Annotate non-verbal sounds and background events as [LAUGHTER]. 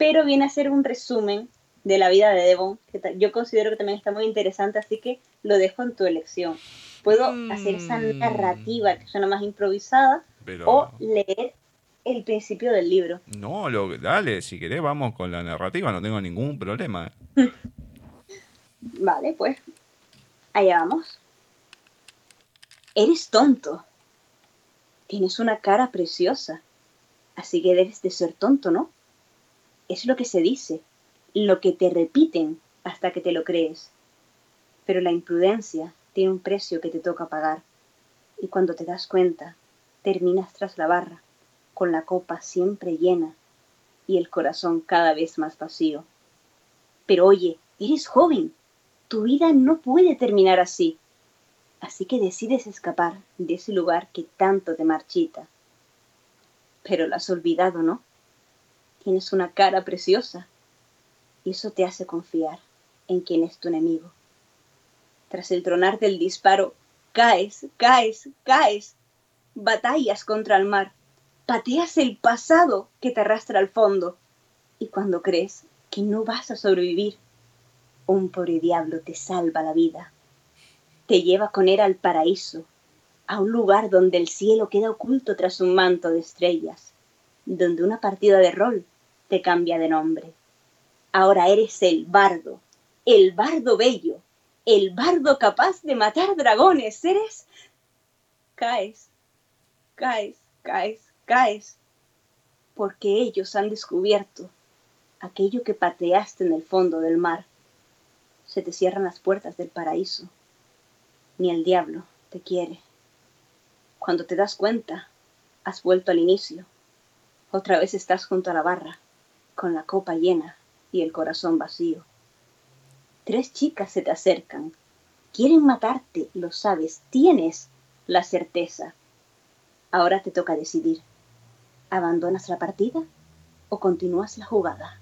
pero viene a ser un resumen de la vida de Devon, que yo considero que también está muy interesante, así que lo dejo en tu elección. Puedo hacer esa mm. narrativa que suena más improvisada o leer el principio del libro. No, lo, dale, si querés vamos con la narrativa, no tengo ningún problema. [LAUGHS] vale, pues allá vamos. Eres tonto. Tienes una cara preciosa. Así que debes de ser tonto, ¿no? Es lo que se dice, lo que te repiten hasta que te lo crees. Pero la imprudencia tiene un precio que te toca pagar. Y cuando te das cuenta, terminas tras la barra, con la copa siempre llena y el corazón cada vez más vacío. Pero oye, eres joven. Tu vida no puede terminar así. Así que decides escapar de ese lugar que tanto te marchita. Pero lo has olvidado, ¿no? Tienes una cara preciosa y eso te hace confiar en quien es tu enemigo. Tras el tronar del disparo, caes, caes, caes, batallas contra el mar, pateas el pasado que te arrastra al fondo y cuando crees que no vas a sobrevivir, un pobre diablo te salva la vida. Te lleva con él al paraíso, a un lugar donde el cielo queda oculto tras un manto de estrellas, donde una partida de rol te cambia de nombre. Ahora eres el bardo, el bardo bello, el bardo capaz de matar dragones. Eres... Caes, caes, caes, caes, porque ellos han descubierto aquello que pateaste en el fondo del mar. Se te cierran las puertas del paraíso. Ni el diablo te quiere. Cuando te das cuenta, has vuelto al inicio. Otra vez estás junto a la barra con la copa llena y el corazón vacío. Tres chicas se te acercan. Quieren matarte, lo sabes, tienes la certeza. Ahora te toca decidir. ¿Abandonas la partida o continúas la jugada?